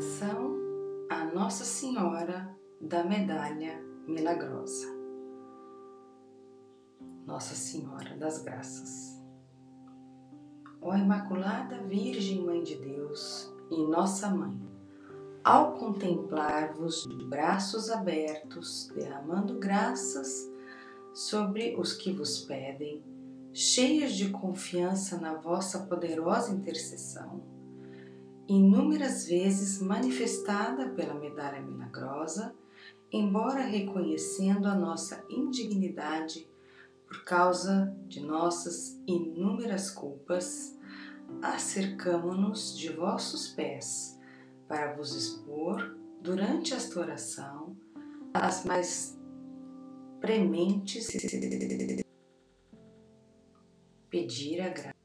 São a Nossa Senhora da Medalha Milagrosa. Nossa Senhora das Graças. Ó Imaculada Virgem Mãe de Deus e Nossa Mãe, ao contemplar-vos de braços abertos, derramando graças sobre os que vos pedem, cheias de confiança na vossa poderosa intercessão, inúmeras vezes manifestada pela medalha milagrosa, embora reconhecendo a nossa indignidade por causa de nossas inúmeras culpas, acercamo-nos de vossos pés para vos expor, durante esta oração, as mais prementes pedir a graça